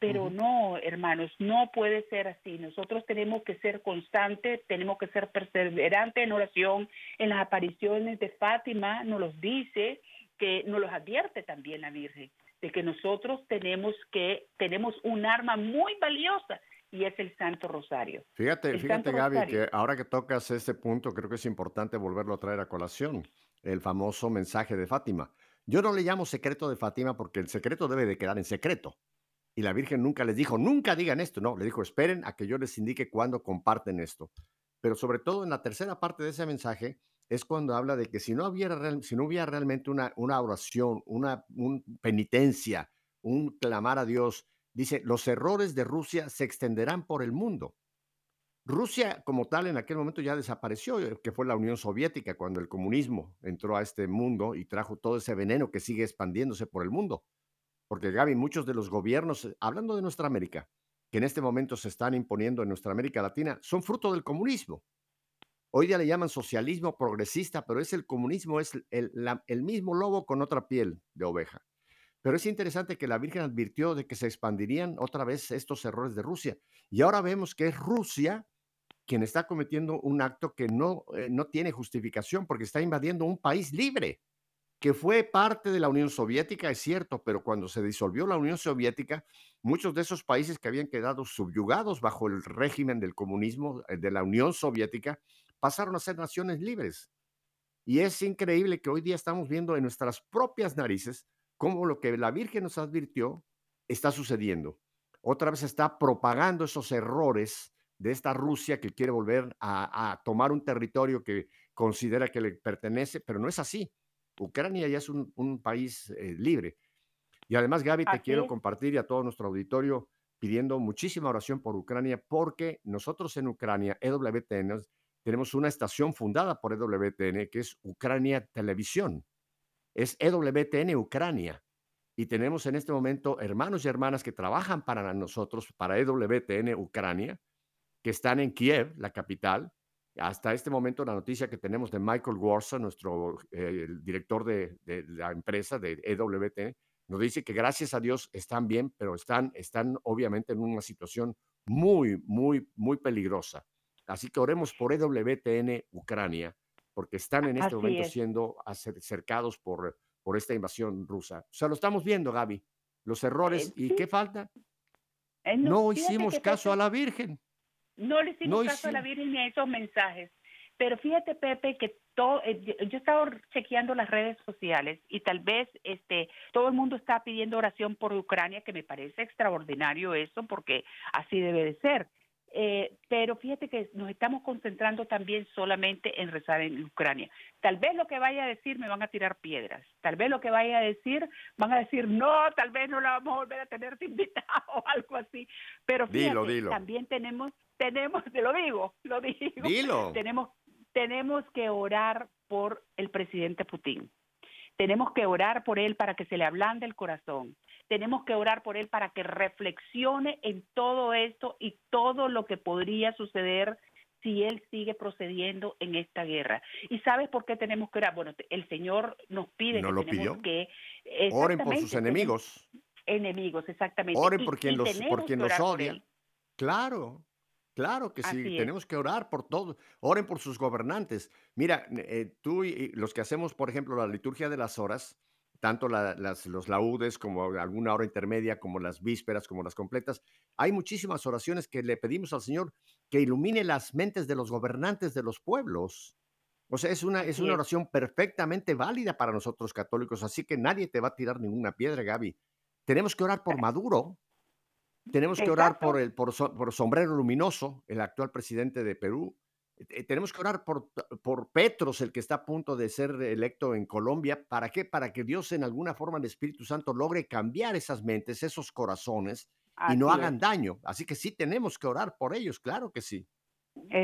Speaker 3: Pero no, hermanos, no puede ser así. Nosotros tenemos que ser constantes, tenemos que ser perseverantes en oración. En las apariciones de Fátima nos los dice, que nos los advierte también la Virgen, de que nosotros tenemos que tenemos un arma muy valiosa y es el Santo Rosario.
Speaker 2: Fíjate,
Speaker 3: El
Speaker 2: fíjate
Speaker 3: Santo
Speaker 2: Gaby,
Speaker 3: Rosario.
Speaker 2: que ahora que tocas este punto, creo que es importante volverlo a traer a colación, el famoso mensaje de Fátima. Yo no le llamo secreto de Fátima porque el secreto debe de quedar en secreto. Y la Virgen nunca les dijo, nunca digan esto, no, le dijo, esperen a que yo les indique cuándo comparten esto. Pero sobre todo en la tercera parte de ese mensaje es cuando habla de que si no hubiera, si no hubiera realmente una, oración, una un penitencia, un clamar a Dios, dice, los errores de Rusia se extenderán por el mundo. Rusia como tal en aquel momento ya desapareció, eh, que fue la Unión Soviética cuando el comunismo entró a este mundo y trajo todo ese veneno que sigue expandiéndose por el mundo. Porque Gaby, muchos de los gobiernos, eh, hablando de nuestra América, que en este momento se están imponiendo en nuestra América Latina, son fruto del comunismo. Hoy día le llaman socialismo progresista, pero es el comunismo, es el, mismo lobo con otra piel de oveja. Pero es interesante que la Virgen advirtió de que se expandirían otra vez estos errores de Rusia. Y ahora vemos que es Rusia quien está cometiendo un acto que no, eh, no tiene justificación porque está invadiendo un país libre, que fue parte de la Unión Soviética, es cierto, pero cuando se disolvió la Unión Soviética, muchos de esos países que habían quedado subyugados bajo el régimen del comunismo eh, de la Unión Soviética pasaron a ser naciones libres. Y es increíble que hoy día estamos viendo en nuestras propias narices cómo lo que la Virgen nos advirtió está sucediendo. Otra vez está propagando esos errores de esta Rusia que quiere volver a, a tomar un territorio que considera que le pertenece, pero no es así. Ucrania ya es un, un país eh, libre. Y además, Gaby, te
Speaker 3: Así
Speaker 2: quiero compartir y a todo nuestro auditorio pidiendo muchísima oración por Ucrania, porque nosotros en Ucrania, EWTN, tenemos una estación fundada por EWTN, que es Ucrania Televisión. Es EWTN Ucrania. Y tenemos en este momento hermanos y hermanas que trabajan para nosotros, para EWTN Ucrania, que están en Kiev, la capital. Hasta este momento la noticia que tenemos de Michael Warsaw, nuestro eh, el director de, de la empresa de EWTN, nos dice que gracias a Dios están bien, pero están, están obviamente en una situación muy, muy, muy peligrosa. Así que oremos por EWTN Ucrania, porque están en este
Speaker 3: Así
Speaker 2: momento
Speaker 3: es.
Speaker 2: siendo cercados por, por esta invasión rusa. O sea, lo estamos viendo, Gaby. Los errores.
Speaker 3: Eh,
Speaker 2: ¿Y qué falta?
Speaker 3: Eh,
Speaker 2: No hicimos caso a la Virgen.
Speaker 3: No le hicimos
Speaker 2: no
Speaker 3: caso a la. Virgen ni a esos mensajes. Pero fíjate, Pepe, que todo, eh, yo he estado chequeando las redes sociales y tal vez este todo el mundo está pidiendo oración por Ucrania, que me parece extraordinario eso, porque así debe de ser. Eh, pero fíjate que nos estamos concentrando también solamente en rezar en Ucrania. Tal vez lo que vaya a decir me van a tirar piedras. Tal vez lo que vaya a decir van a decir no, tal vez no la vamos a volver a tener de invitado o algo así. Pero fíjate,
Speaker 2: Dilo, dilo.
Speaker 3: también tenemos, tenemos, te lo digo, lo digo.
Speaker 2: Dilo.
Speaker 3: Tenemos, tenemos que orar por el presidente Putin. Tenemos que orar por él para que se le ablande el corazón. Tenemos que orar por él para que reflexione en todo esto y todo lo que podría suceder si él sigue procediendo en esta guerra. ¿Y sabes por qué tenemos que orar? Bueno, el Señor nos pide
Speaker 2: ¿No
Speaker 3: que
Speaker 2: lo
Speaker 3: tenemos
Speaker 2: pidió?
Speaker 3: que
Speaker 2: Oren por sus enemigos.
Speaker 3: enemigos, exactamente.
Speaker 2: Oren por quien
Speaker 3: y
Speaker 2: los, por quien los
Speaker 3: por
Speaker 2: odia. Claro, claro que sí.
Speaker 3: Así es.
Speaker 2: Tenemos que orar por todos. Oren por sus gobernantes. Mira, eh, tú y, y los que hacemos, por ejemplo, la liturgia de las horas, tanto la- las, los laudes como alguna hora intermedia, como las vísperas, como las completas, hay muchísimas oraciones que le pedimos al Señor que ilumine las mentes de los gobernantes de los pueblos. O sea, es una, es una oración perfectamente válida para nosotros católicos, así que nadie te va a tirar ninguna piedra, Gaby. Tenemos que orar por Maduro, tenemos que orar por el por, por Sombrero Luminoso, el actual presidente de Perú. Eh, tenemos que orar por, por Petros, el que está a punto de ser electo en Colombia. ¿Para qué? Para que Dios en alguna forma, el Espíritu Santo, logre cambiar esas mentes, esos corazones y no
Speaker 3: Así
Speaker 2: hagan
Speaker 3: es.
Speaker 2: daño. Así que sí tenemos que orar por ellos, claro que sí.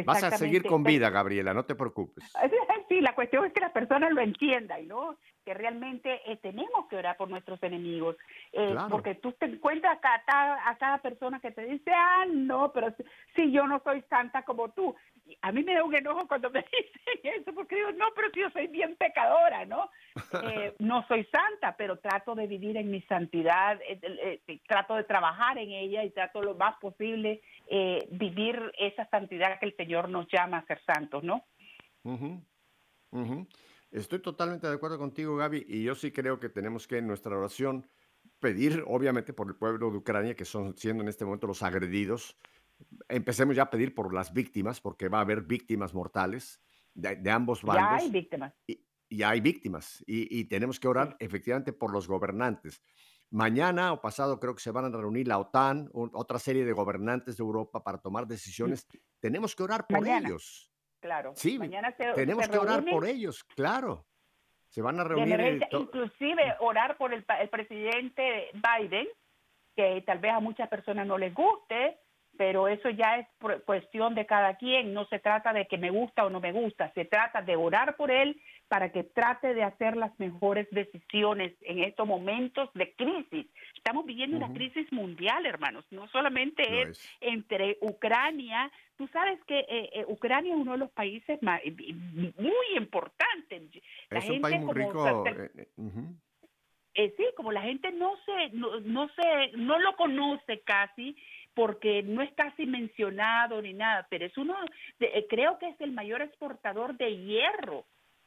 Speaker 2: Vas a seguir con vida, Gabriela, no te preocupes.
Speaker 3: Sí, la cuestión es que las personas lo entiendan, ¿no? Que realmente eh, tenemos que orar por nuestros enemigos. Eh,
Speaker 2: Claro.
Speaker 3: Porque tú te encuentras a cada, a cada persona que te dice, ah, no, pero si, si yo no soy santa como tú. Y A mí me da un enojo cuando me dicen eso, porque digo, no, pero si yo soy bien pecadora, ¿no? Eh, no soy santa, pero trato de vivir en mi santidad, eh, eh, trato de trabajar en ella y trato lo más posible eh, vivir esa santidad que el Señor nos llama a ser santos, ¿no?
Speaker 2: Estoy totalmente de acuerdo contigo, Gaby, y yo sí creo que tenemos que en nuestra oración pedir, obviamente, por el pueblo de Ucrania, que son siendo en este momento los agredidos. Empecemos ya a pedir por las víctimas, porque va a haber víctimas mortales de, de ambos
Speaker 3: Ya hay
Speaker 2: bandos.
Speaker 3: víctimas.
Speaker 2: Y, y hay víctimas, y, y tenemos que orar efectivamente por los gobernantes. Mañana o pasado creo que se van a reunir la OTAN, otra serie de gobernantes de Europa para tomar decisiones. Tenemos que orar por
Speaker 3: Mañana.
Speaker 2: ellos.
Speaker 3: Claro.
Speaker 2: Sí,
Speaker 3: Mañana se,
Speaker 2: Tenemos
Speaker 3: se
Speaker 2: que orar por ellos, claro. Se van a reunir.
Speaker 3: inclusive orar por el, el presidente Biden, que tal vez a muchas personas no les guste, pero eso ya es cuestión de cada quien. No se trata de que me gusta o no me gusta, se trata de orar por él para que trate de hacer las mejores decisiones en estos momentos de crisis. Estamos viviendo una crisis mundial, hermanos, no solamente es
Speaker 2: es.
Speaker 3: entre Ucrania. Tú sabes que eh, eh, Ucrania es uno de los países más, muy importantes. La
Speaker 2: Es un país muy
Speaker 3: como
Speaker 2: rico. eh, eh,
Speaker 3: eh, sí, como la gente no se, no, no se, no lo conoce casi porque no es casi mencionado ni nada, pero es uno, de- eh, creo que es el mayor exportador de hierro,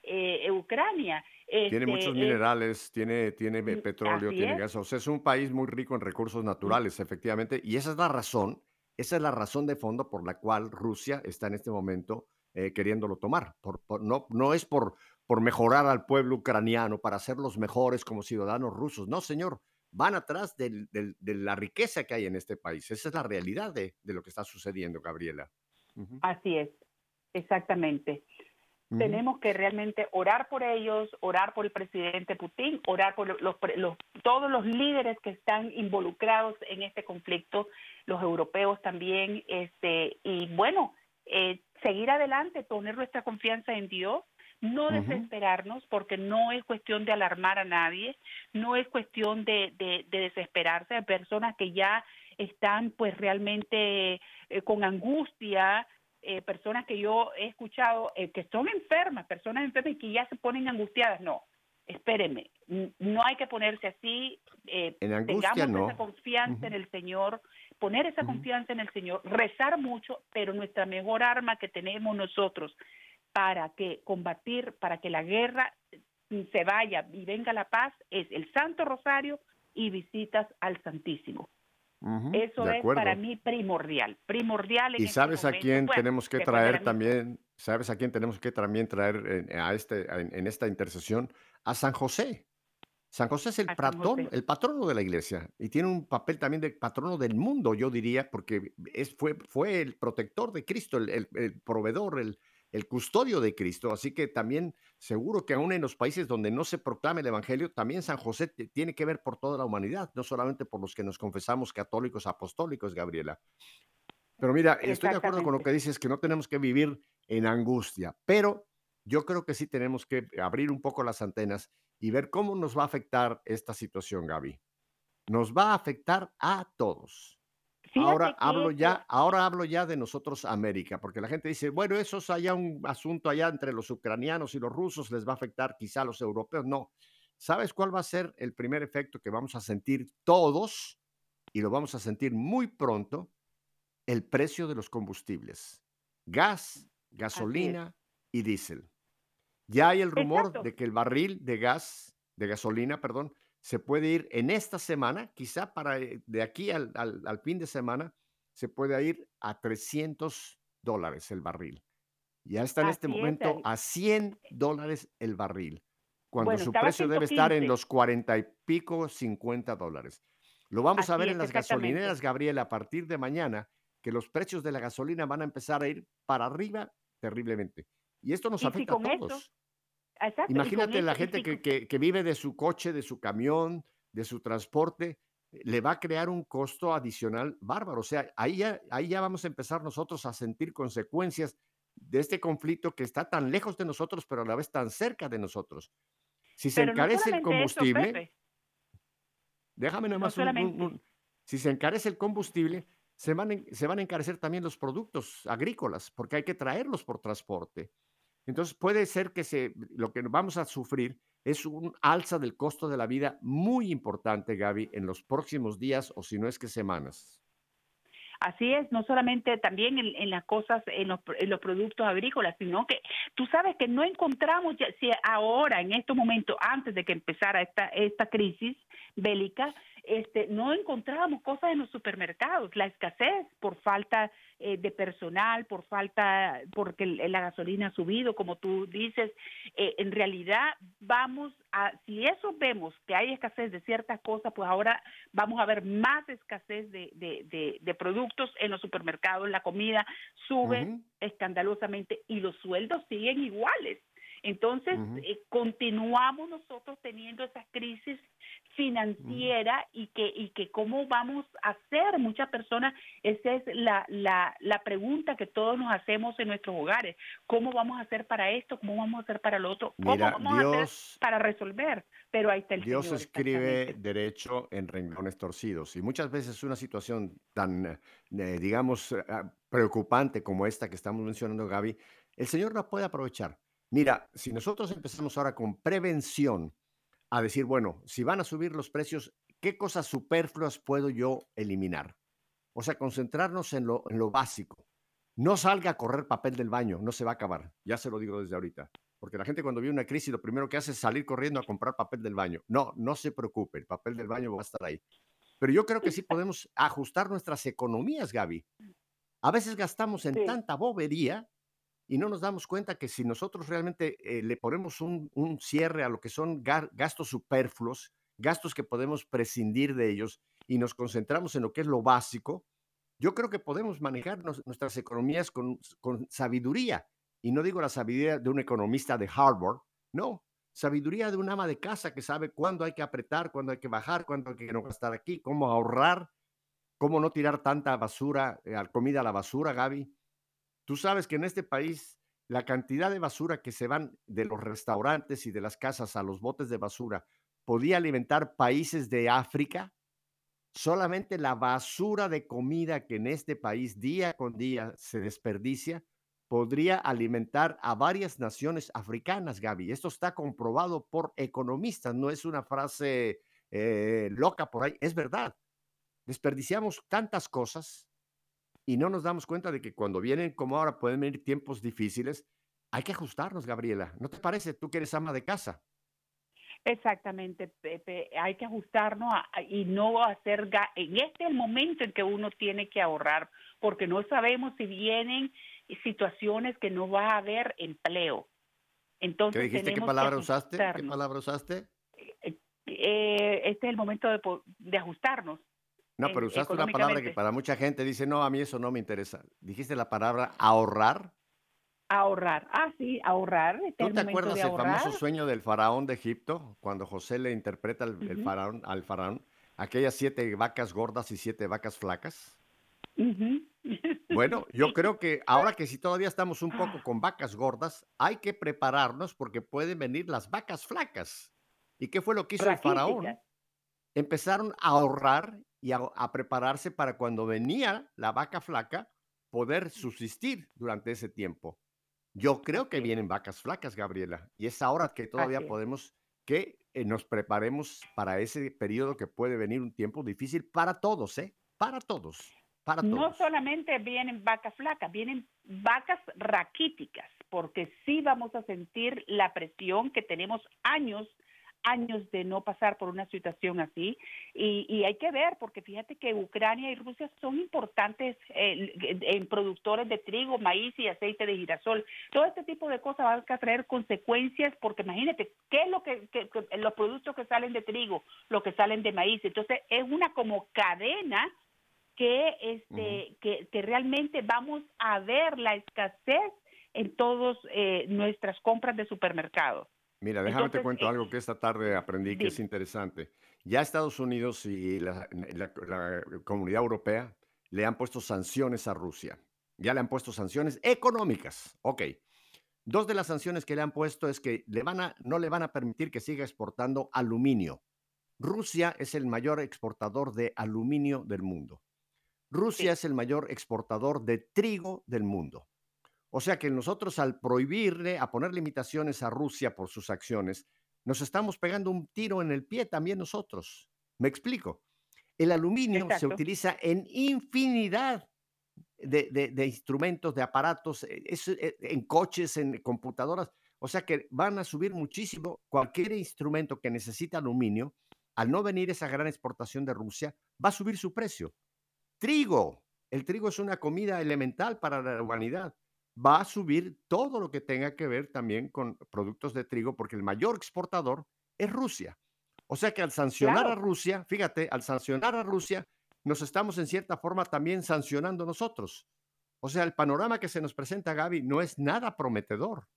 Speaker 3: eh, eh, Ucrania.
Speaker 2: Tiene
Speaker 3: Este,
Speaker 2: muchos
Speaker 3: eh,
Speaker 2: minerales, tiene, tiene
Speaker 3: Mm,
Speaker 2: petróleo, tiene.
Speaker 3: Mm.
Speaker 2: gas. O sea, es un país muy rico en recursos naturales, efectivamente. Y esa es la razón, esa es la razón de fondo por la cual Rusia está en este momento eh, queriéndolo tomar. Por, por- no, no es por, por mejorar al pueblo ucraniano, para hacerlos mejores como ciudadanos rusos. No, señor. Van atrás del- del- de la riqueza que hay en este país. Esa es la realidad de, de lo que está sucediendo, Gabriela.
Speaker 3: Así es, exactamente. Tenemos que realmente orar por ellos, orar por el presidente Putin, orar por los, los- todos los líderes que están involucrados en este conflicto, los europeos también, este y bueno, eh, seguir adelante, poner nuestra confianza en Dios, no desesperarnos, porque no es cuestión de alarmar a nadie, no es cuestión de, de, de desesperarse, hay personas que ya están pues realmente eh, con angustia, eh, personas que yo he escuchado eh, que son enfermas, personas enfermas y que ya se ponen angustiadas. No, espérenme, no hay que ponerse así. eh,
Speaker 2: En angustia
Speaker 3: tengamos
Speaker 2: no.
Speaker 3: esa confianza en el Señor, poner esa confianza en el Señor, rezar mucho, pero nuestra mejor arma que tenemos nosotros para que combatir, para que la guerra mm, se vaya y venga la paz es el Santo Rosario y visitas al Santísimo. Eso es para mí primordial, primordial en
Speaker 2: Y
Speaker 3: este
Speaker 2: sabes a
Speaker 3: momento,
Speaker 2: quién tenemos que traer también, sabes a quién tenemos que también traer en, a este, en, en esta intercesión, a San José. San José es el
Speaker 3: José.
Speaker 2: el patrono de la iglesia y tiene un papel también de patrono del mundo, yo diría, porque es, fue, fue el protector de Cristo, el, el- el proveedor, el, el custodio de Cristo. Así que también seguro que aún en los países donde no se proclama el Evangelio, también San José tiene que ver por toda la humanidad, no solamente por los que nos confesamos católicos apostólicos, Gabriela. Pero mira, estoy de acuerdo con lo que dices, que no tenemos que vivir en angustia, pero yo creo que sí tenemos que abrir un poco las antenas y ver cómo nos va a afectar esta situación, Gaby. Nos va a afectar a todos. Ahora
Speaker 3: Fíjate
Speaker 2: hablo ya, ahora hablo ya de nosotros América, porque la gente dice, bueno, eso es allá un asunto allá entre los ucranianos y los rusos, les va a afectar quizá a los europeos. No. ¿Sabes cuál va a ser el primer efecto que vamos a sentir todos? Y lo vamos a sentir muy pronto, el precio de los combustibles. Gas, gasolina y diésel. Ya hay el rumor
Speaker 3: Exacto.
Speaker 2: de que el barril de gas, de gasolina, perdón, se puede ir en esta semana, quizá para eh, de aquí al, al- al fin de semana, se puede ir a 300 dólares el barril. Ya está en este
Speaker 3: es,
Speaker 2: momento a 100 dólares el barril, cuando
Speaker 3: Bueno,
Speaker 2: su precio debe estar en
Speaker 3: 115.
Speaker 2: los 40 y pico, 50 dólares. Lo vamos a ver en las gasolineras, Gabriela, a partir de mañana, que los precios de la gasolina van a empezar a ir para arriba terriblemente. Y esto nos
Speaker 3: Y si
Speaker 2: afecta a todos.
Speaker 3: Exacto,
Speaker 2: Imagínate la
Speaker 3: y
Speaker 2: gente que,
Speaker 3: con-
Speaker 2: que- que vive de su coche, de su camión, de su transporte, le va a crear un costo adicional bárbaro. O sea, ahí ya, ahí ya vamos a empezar nosotros a sentir consecuencias de este conflicto que está tan lejos de nosotros, pero a la vez tan cerca de nosotros. Si se
Speaker 3: Pero no
Speaker 2: encarece el
Speaker 3: eso,
Speaker 2: combustible, déjame nada
Speaker 3: No
Speaker 2: más un- un-
Speaker 3: solamente.
Speaker 2: un- si se encarece el combustible, se van, se van a encarecer también los productos agrícolas, porque hay que traerlos por transporte. Entonces puede ser que se, lo que vamos a sufrir es un alza del costo de la vida muy importante, Gaby, en los próximos días o si no es que semanas.
Speaker 3: Así es, no solamente también en, las cosas, en los, en los productos agrícolas, sino que tú sabes que no encontramos, si ahora, en estos momentos, antes de que empezara esta, esta crisis bélica, este, no encontrábamos cosas en los supermercados. La escasez por falta eh, de personal, por falta, porque la gasolina ha subido, como tú dices. Eh, en realidad, vamos a, si eso vemos que hay escasez de ciertas cosas, pues ahora vamos a ver más escasez de, de, de, de productos en los supermercados. La comida sube escandalosamente y los sueldos siguen iguales. Entonces, eh, continuamos nosotros teniendo esa crisis financiera y que y que cómo vamos a hacer. Muchas personas esa es la, la, la pregunta que todos nos hacemos en nuestros hogares. Cómo vamos a hacer para esto cómo vamos a hacer para lo otro cómo
Speaker 2: Mira,
Speaker 3: vamos a hacer para resolver pero ahí está el
Speaker 2: Dios
Speaker 3: Señor,
Speaker 2: escribe derecho en renglones torcidos. Y muchas veces una situación tan, eh, digamos, eh, preocupante como esta que estamos mencionando, Gaby, el Señor la puede aprovechar. Mira, si nosotros empezamos ahora con prevención a decir, bueno, si van a subir los precios, ¿qué cosas superfluas puedo yo eliminar? O sea, concentrarnos en lo, en lo básico. No salga a correr papel del baño, no se va a acabar. Ya se lo digo desde ahorita. Porque la gente cuando vive una crisis lo primero que hace es salir corriendo a comprar papel del baño. No, no se preocupe, el papel del baño va a estar ahí. Pero yo creo que sí podemos ajustar nuestras economías, Gaby. A veces gastamos en
Speaker 3: Sí.
Speaker 2: tanta bobería y no nos damos cuenta que si nosotros realmente eh, le ponemos un, cierre a lo que son ga- gastos superfluos, gastos que podemos prescindir de ellos y nos concentramos en lo que es lo básico, yo creo que podemos manejar nuestras economías con, sabiduría. Y no digo la sabiduría de un economista de Harvard, no, sabiduría de un ama de casa que sabe cuándo hay que apretar, cuándo hay que bajar, cuándo hay que no gastar aquí, cómo ahorrar, cómo no tirar tanta basura, eh, comida a la basura, Gaby. Tú sabes que en este país la cantidad de basura que se van de los restaurantes y de las casas a los botes de basura podía alimentar países de África. Solamente la basura de comida que en este país día con día se desperdicia podría alimentar a varias naciones africanas, Gaby. Esto está comprobado por economistas, no es una frase eh, loca por ahí, es verdad. Desperdiciamos tantas cosas y no nos damos cuenta de que cuando vienen como ahora pueden venir tiempos difíciles, hay que ajustarnos, Gabriela. ¿No te parece? Tú que eres ama de casa.
Speaker 3: Exactamente, Pepe. Hay que ajustarnos a- y no hacer. ga- En este es el momento en que uno tiene que ahorrar, porque no sabemos si vienen situaciones que no va a haber empleo. Entonces
Speaker 2: ¿Qué dijiste? ¿Qué palabra usaste? ¿Qué palabra usaste?
Speaker 3: Eh, este es el momento de, de ajustarnos.
Speaker 2: No,
Speaker 3: en-
Speaker 2: pero usaste una palabra que para mucha gente dice, no, a mí eso no me interesa. Dijiste la palabra ahorrar.
Speaker 3: Ahorrar. Ah, sí, ahorrar. Este
Speaker 2: ¿Tú te acuerdas
Speaker 3: de
Speaker 2: el
Speaker 3: ahorrar.
Speaker 2: famoso sueño del faraón de Egipto? Cuando José le interpreta al, el faraón, al faraón aquellas siete vacas gordas y siete vacas flacas. Bueno, yo creo que ahora que si todavía estamos un poco con vacas gordas, hay que prepararnos porque pueden venir las vacas flacas. ¿Y qué fue lo que hizo el faraón? Empezaron a ahorrar y a, a prepararse para cuando venía la vaca flaca poder subsistir durante ese tiempo. Yo creo que vienen vacas flacas, Gabriela, y es ahora que todavía podemos que eh, nos preparemos para ese periodo que puede venir un tiempo difícil para todos, ¿eh? Para todos, para
Speaker 3: No
Speaker 2: todos.
Speaker 3: solamente vienen vacas flacas, vienen vacas raquíticas, porque sí vamos a sentir la presión que tenemos años, años de no pasar por una situación así. Y, y hay que ver, porque fíjate que Ucrania y Rusia son importantes eh, en productores de trigo, maíz y aceite de girasol. Todo este tipo de cosas van a traer consecuencias, porque imagínate, ¿qué es lo que, que- que- los productos que salen de trigo, los que salen de maíz? Entonces, es una como cadena que este que, que realmente vamos a ver la escasez en todas eh, nuestras compras de supermercado.
Speaker 2: Mira, déjame te cuento
Speaker 3: eh,
Speaker 2: algo que esta tarde aprendí que es interesante. Ya Estados Unidos y la, la- la comunidad europea le han puesto sanciones a Rusia. Ya le han puesto sanciones económicas. Ok. Dos de las sanciones que le han puesto es que le van a, no le van a permitir que siga exportando aluminio. Rusia es el mayor exportador de aluminio del mundo. Rusia es el mayor exportador de trigo del mundo. O sea que nosotros al prohibirle, a poner limitaciones a Rusia por sus acciones, nos estamos pegando un tiro en el pie también nosotros. ¿Me explico? El aluminio se utiliza en infinidad de, de- de instrumentos, de aparatos, eh, es, eh, en coches, en computadoras. O sea que van a subir muchísimo cualquier instrumento que necesita aluminio. Al no venir esa gran exportación de Rusia, va a subir su precio. Trigo. El trigo es una comida elemental para la humanidad. Va a subir todo lo que tenga que ver también con productos de trigo, porque el mayor exportador es Rusia. O sea que al sancionar a. Rusia, fíjate, al sancionar a Rusia, nos estamos en cierta forma también sancionando nosotros. O sea, el panorama que se nos presenta, Gaby, no es nada prometedor.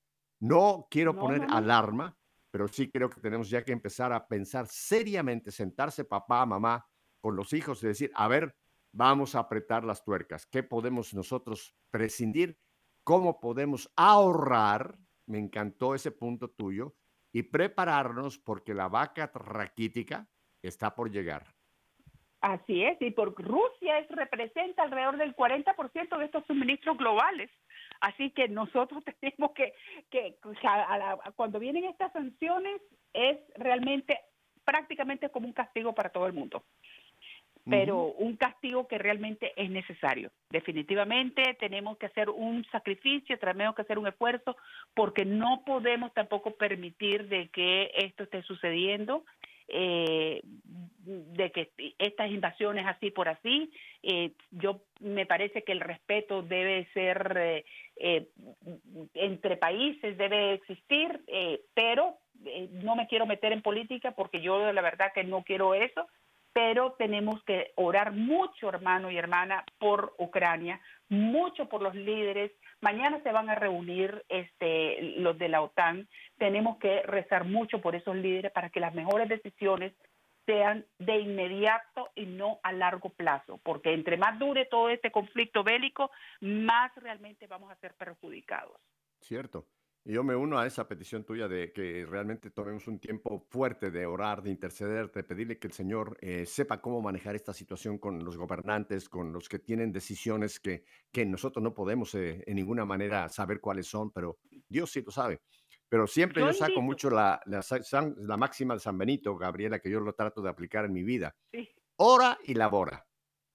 Speaker 2: No quiero
Speaker 3: No,
Speaker 2: poner
Speaker 3: no.
Speaker 2: alarma, pero sí creo que tenemos ya que empezar a pensar seriamente, sentarse papá, mamá, con los hijos y decir, a ver, vamos a apretar las tuercas. ¿Qué podemos nosotros prescindir? ¿Cómo podemos ahorrar? Me encantó ese punto tuyo. Y prepararnos porque la vaca raquítica está por llegar.
Speaker 3: Así es, y por Rusia es, representa alrededor del 40% de estos suministros globales. Así que nosotros tenemos que, que a cuando vienen estas sanciones, es realmente prácticamente como un castigo para todo el mundo. Pero un castigo que realmente es necesario. Definitivamente tenemos que hacer un sacrificio, tenemos que hacer un esfuerzo, porque no podemos tampoco permitir de que esto esté sucediendo eh, de que estas invasiones así por así, eh, yo me parece que el respeto debe ser eh, eh, entre países, debe existir, eh, pero eh, no me quiero meter en política porque yo la verdad que no quiero eso, pero tenemos que orar mucho, hermano y hermana, por Ucrania, mucho por los líderes. Mañana se van a reunir este, los de la OTAN. Tenemos que rezar mucho por esos líderes para que las mejores decisiones sean de inmediato y no a largo plazo, porque entre más dure todo este conflicto bélico, más realmente vamos a ser perjudicados.
Speaker 2: Cierto. Y yo me uno a esa petición tuya de que realmente tomemos un tiempo fuerte de orar, de interceder, de pedirle que el Señor eh, sepa cómo manejar esta situación con los gobernantes, con los que tienen decisiones que, que nosotros no podemos eh, en ninguna manera saber cuáles son, pero Dios sí lo sabe. Pero siempre yo,
Speaker 3: Yo
Speaker 2: saco mucho la, la, la máxima de San Benito, Gabriela, que yo lo trato de aplicar en mi vida.
Speaker 3: Sí,
Speaker 2: Ora y labora.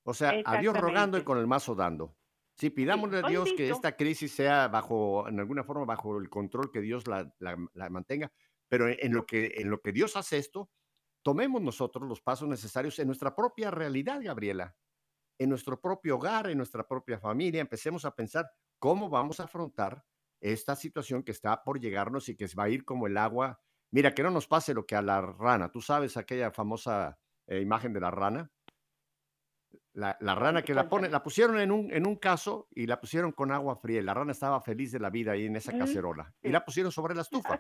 Speaker 2: O sea, a Dios rogando y con el mazo dando. Sí, pidámosle a Dios que esta crisis sea bajo, en alguna forma, bajo el control que Dios la, la- la mantenga, pero en, en lo que, en lo que Dios hace esto, tomemos nosotros los pasos necesarios en nuestra propia realidad, Gabriela, en nuestro propio hogar, en nuestra propia familia, empecemos a pensar cómo vamos a afrontar esta situación que está por llegarnos y que va a ir como el agua. Mira, que no nos pase lo que a la rana. Tú sabes aquella famosa eh, imagen de la rana. La, la rana que la pone, la pusieron en un, en un caso y la pusieron con agua fría. La rana estaba feliz de la vida ahí en esa cacerola y la pusieron sobre la estufa.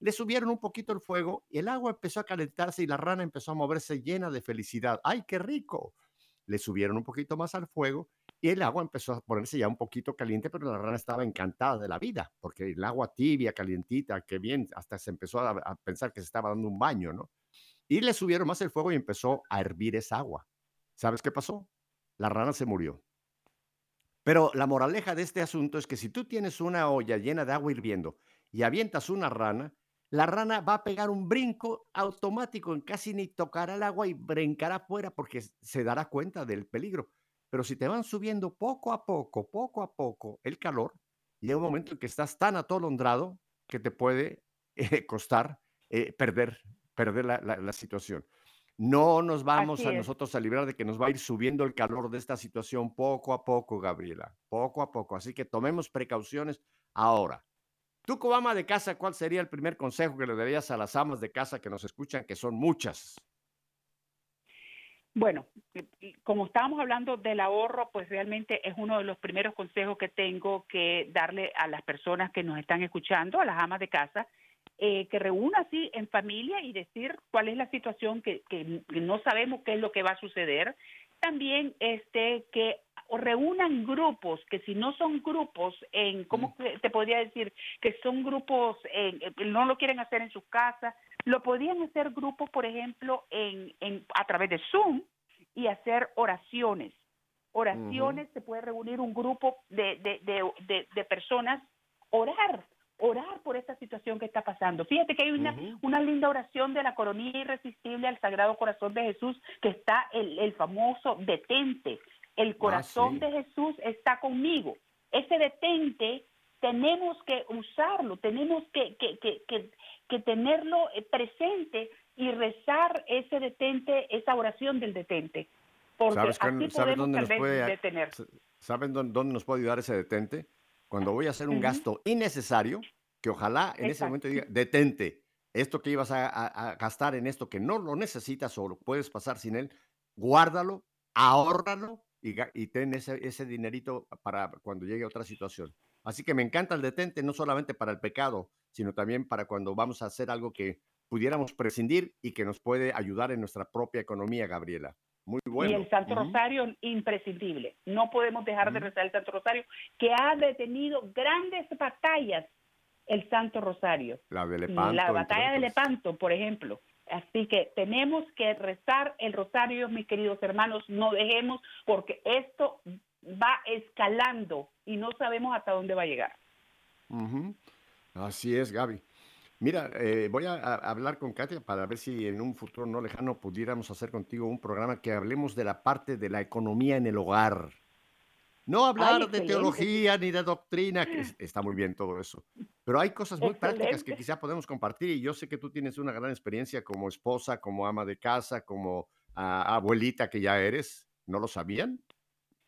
Speaker 2: Le subieron un poquito el fuego y el agua empezó a calentarse y la rana empezó a moverse llena de felicidad. ¡Ay, qué rico! Le subieron un poquito más al fuego y el agua empezó a ponerse ya un poquito caliente, pero la rana estaba encantada de la vida, porque el agua tibia, calientita, qué bien, hasta se empezó a, a pensar que se estaba dando un baño, ¿no? Y le subieron más el fuego y empezó a hervir esa agua. ¿Sabes qué pasó? La rana se murió. Pero la moraleja de este asunto es que si tú tienes una olla llena de agua hirviendo y avientas una rana, la rana va a pegar un brinco automático, en casi ni tocará el agua y brincará afuera porque se dará cuenta del peligro. Pero si te van subiendo poco a poco, poco a poco el calor, llega un momento en que estás tan atolondrado que te puede eh, costar eh, perder, perder la, situación. No nos vamos a nosotros a librar de que nos va a ir subiendo el calor de esta situación poco a poco, Gabriela, poco a poco. Así que tomemos precauciones ahora. Tú, como ama de casa, ¿cuál sería el primer consejo que le darías a las amas de casa que nos escuchan, que son muchas?
Speaker 3: Bueno, como estábamos hablando del ahorro, pues realmente es uno de los primeros consejos que tengo que darle a las personas que nos están escuchando, a las amas de casa, eh, que reúna así en familia y decir cuál es la situación que, que no sabemos qué es lo que va a suceder. También este que reúnan grupos, que si no son grupos, en ¿cómo te podría decir? Que son grupos, en, no lo quieren hacer en sus casas, lo podían hacer grupos, por ejemplo, en, en, a través de Zoom y hacer oraciones. Oraciones, se puede reunir un grupo de, de, de, de, personas, orar, orar por esta situación que está pasando. Fíjate que hay una, una linda oración de la coronilla irresistible al Sagrado Corazón de Jesús, que está el, el famoso detente. El
Speaker 2: Ah,
Speaker 3: corazón de Jesús está conmigo. Ese detente tenemos que usarlo, tenemos que, que, que, que, que tenerlo eh, presente y rezar ese detente, esa oración del detente. Porque
Speaker 2: ¿Sabes,
Speaker 3: así
Speaker 2: cuán- ¿sabes
Speaker 3: podemos
Speaker 2: dónde nos puede,
Speaker 3: detener.
Speaker 2: ¿saben dónde, dónde nos puede ayudar ese detente? Cuando voy a hacer un
Speaker 3: Ujú.
Speaker 2: gasto innecesario, que ojalá en ese
Speaker 3: Exacto.
Speaker 2: momento diga, detente, esto que ibas a, a- a gastar en esto que no lo necesitas o lo puedes pasar sin él, guárdalo, ahórralo y, y ten ese, ese dinerito para cuando llegue otra situación. Así que me encanta el detente, no solamente para el pecado, sino también para cuando vamos a hacer algo que pudiéramos prescindir y que nos puede ayudar en nuestra propia economía, Gabriela. Muy bueno.
Speaker 3: Y el Santo. Rosario, imprescindible. No podemos dejar de rezar el Santo Rosario, que ha detenido grandes batallas el Santo Rosario.
Speaker 2: La de Lepanto.
Speaker 3: la batalla de. Lepanto, por ejemplo. Así que tenemos que rezar el rosario, mis queridos hermanos, no dejemos, porque esto va escalando y no sabemos hasta dónde va a llegar.
Speaker 2: Así es, Gaby. Mira, eh, voy a, a hablar con Katia para ver si en un futuro no lejano pudiéramos hacer contigo un programa que hablemos de la parte de la economía en el hogar. No hablar de
Speaker 3: excelente.
Speaker 2: teología ni de doctrina, que es- está muy bien todo eso, pero hay cosas muy prácticas que
Speaker 3: Excelente.
Speaker 2: quizá podemos compartir y yo sé que tú tienes una gran experiencia como esposa, como ama de casa, como ah, abuelita que ya eres. ¿No lo sabían?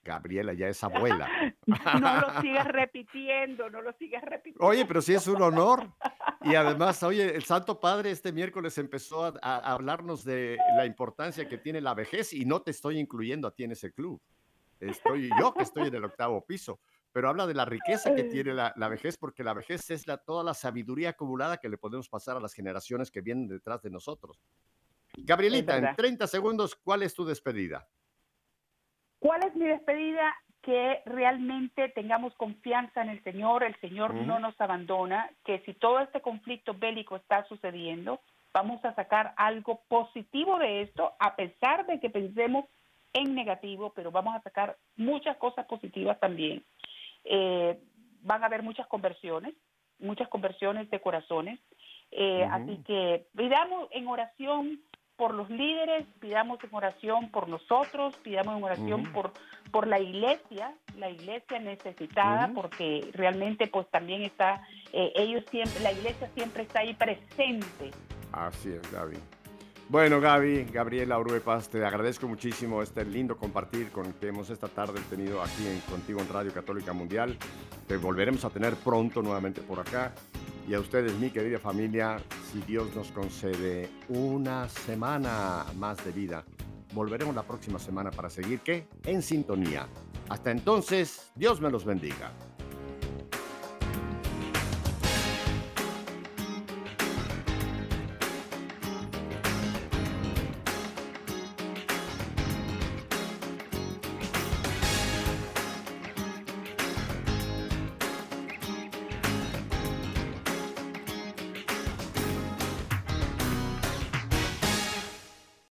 Speaker 2: Gabriela ya es abuela.
Speaker 3: No lo sigas repitiendo, no lo sigas repitiendo.
Speaker 2: Oye, pero sí es un honor. Y además, oye, el Santo Padre este miércoles empezó a, hablarnos de la importancia que tiene la vejez y no te estoy incluyendo a ti en ese club. Estoy yo que estoy en el octavo piso, pero habla de la riqueza que tiene la, la vejez porque la vejez es la, toda la sabiduría acumulada que le podemos pasar a las generaciones que vienen detrás de nosotros. Gabrielita, en
Speaker 3: verdad.
Speaker 2: 30 segundos, ¿cuál es tu despedida?
Speaker 3: ¿Cuál es mi despedida? Que realmente tengamos confianza en el Señor, el Señor no nos abandona, que si todo este conflicto bélico está sucediendo, vamos a sacar algo positivo de esto, a pesar de que pensemos en negativo, pero vamos a sacar muchas cosas positivas también. Eh, van a haber muchas conversiones, muchas conversiones de corazones, eh, así que pidamos en oración por los líderes, pidamos en oración por nosotros, pidamos en oración por, por la iglesia, la iglesia necesitada, porque realmente pues también está, eh, ellos siempre, la iglesia siempre está ahí presente.
Speaker 2: Así es, Gaby. Bueno, Gaby, Gabriela Uruepas, te agradezco muchísimo este lindo compartir con que hemos esta tarde tenido aquí en, contigo en Radio Católica Mundial. Te volveremos a tener pronto nuevamente por acá. Y a ustedes, mi querida familia, si Dios nos concede una semana más de vida, volveremos la próxima semana para seguir. En sintonía. Hasta entonces, Dios me los bendiga.